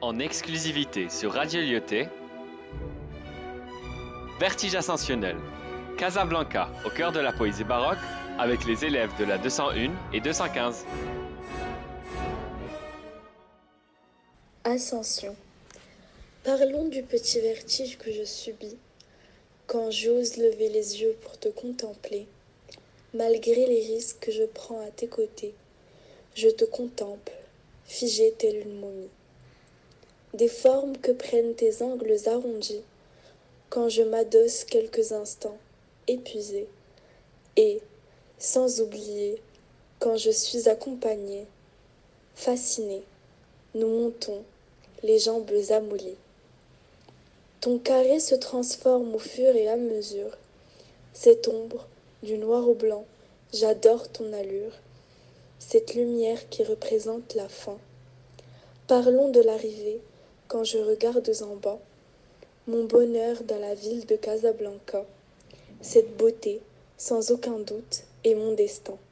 en exclusivité sur Radio Lyoté. Vertige ascensionnel. Casablanca, au cœur de la poésie baroque, avec les élèves de la 201 et 215. Ascension. Parlons du petit vertige que je subis quand j'ose lever les yeux pour te contempler. Malgré les risques que je prends à tes côtés, je te contemple, figé telle une momie. Des formes que prennent tes angles arrondis, quand je m'adosse quelques instants, épuisé, et, sans oublier, quand je suis accompagné, fasciné, nous montons, les jambes amollies. Ton carré se transforme au fur et à mesure. Cette ombre, du noir au blanc, j'adore ton allure. Cette lumière qui représente la fin. Parlons de l'arrivée, quand je regarde en bas, mon bonheur dans la ville de Casablanca. Cette beauté, sans aucun doute, est mon destin.